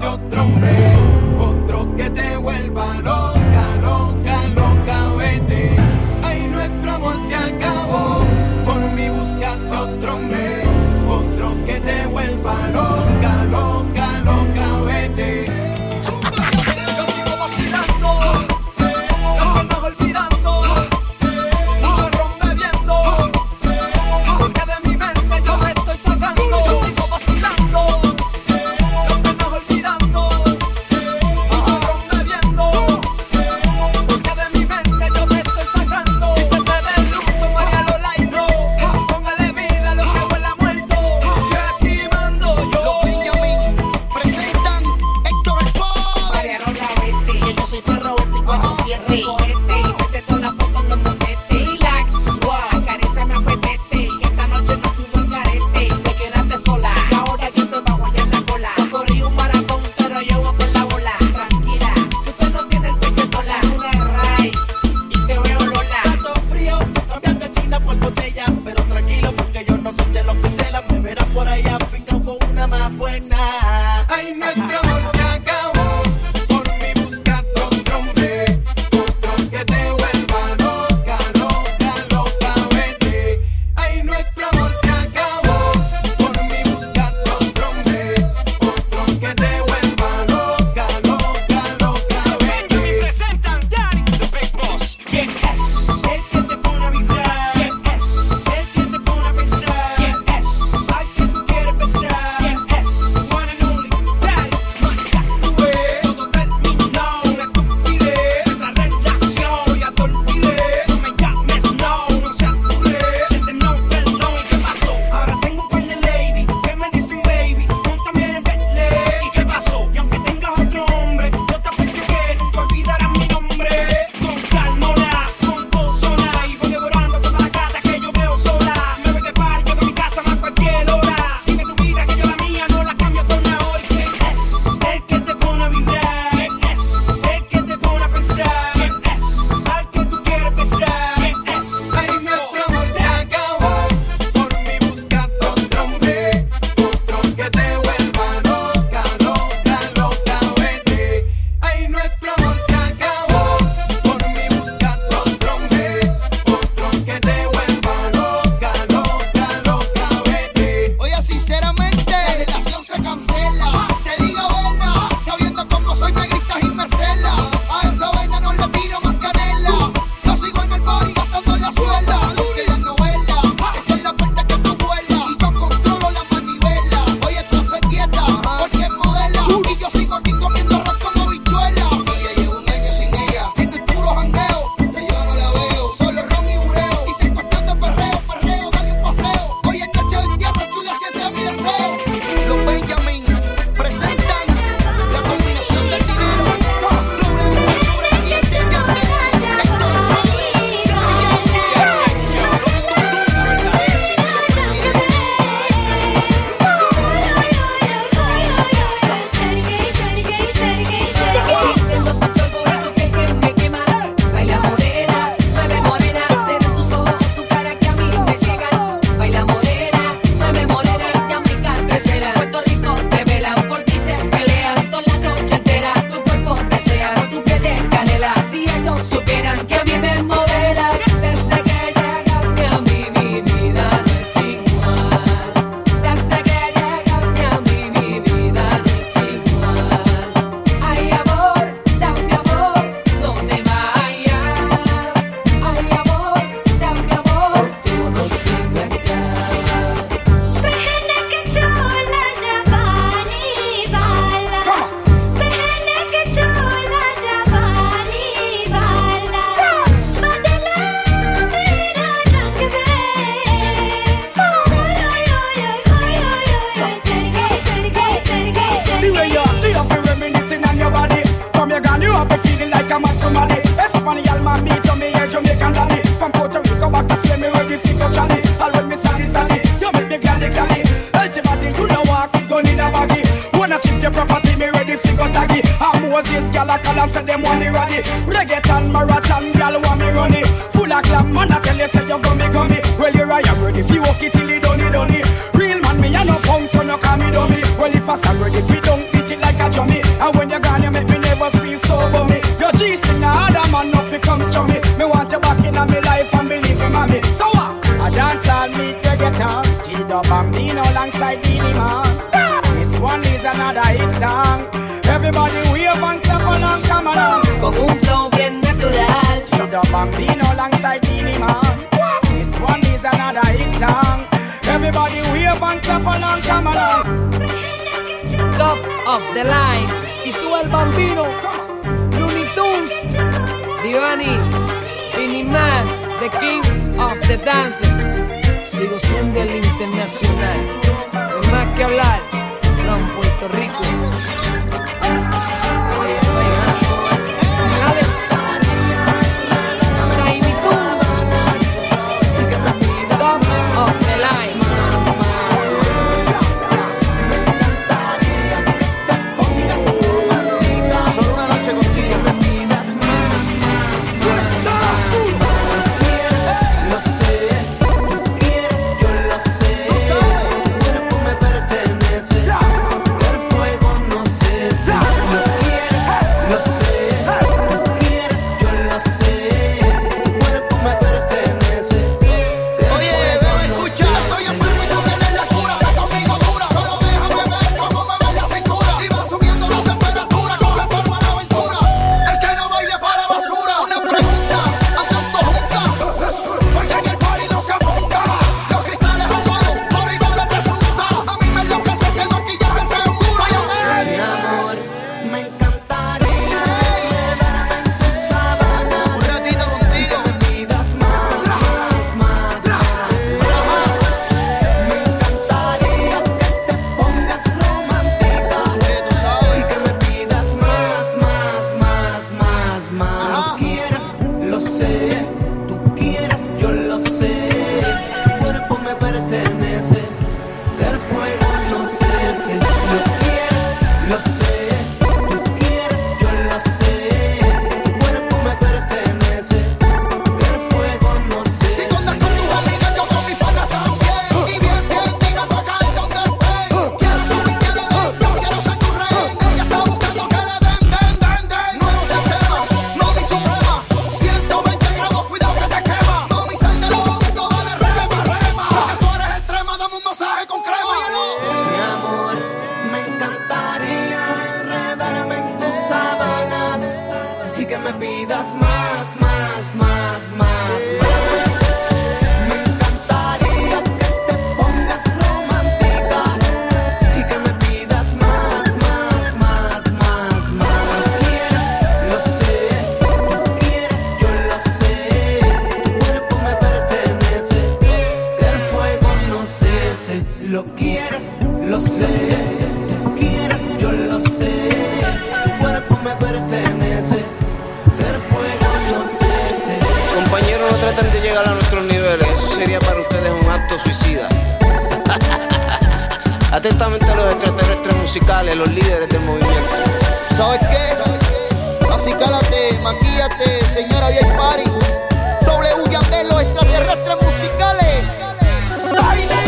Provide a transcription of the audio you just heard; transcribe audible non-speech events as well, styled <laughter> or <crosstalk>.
de otro hombre. Somebody. Espanyol man, me to me, yeah, Jamaican daddy. From Puerto Rico back to Spain, me ready fi go Charlie. All when me sally sally, you make me gladly gladly. Ultimately, you know what, keep gun in a baggy. Wanna shift your property, me ready fi go taggy. And Moses, gal a call and say them want me ready. Reggaeton, marathon, gal want me runny. Full of glam, man, I tell you say you gummy gummy. Bambino alongside Beenie Man. This one is another hit song. Everybody wave and clap along, come along. Con un flow bien natural. G-Dub Bambino alongside Beenie Man. This one is another hit song. Everybody wave and clap along, come along. Top of the line. Y tú el bambino. Luny Tunes. Deevani. Beenie Man. The King of the Dancing. Sigo siendo el internacional. No más que hablar. From Puerto Rico. Pidas más, más, más, más, más. Me encantaría que te suicida. <laughs> Atentamente los extraterrestres musicales, los líderes del movimiento. ¿Sabes qué? Así cálate, maquíllate, señora VIP Party. W Yandel, los extraterrestres musicales. Tiny,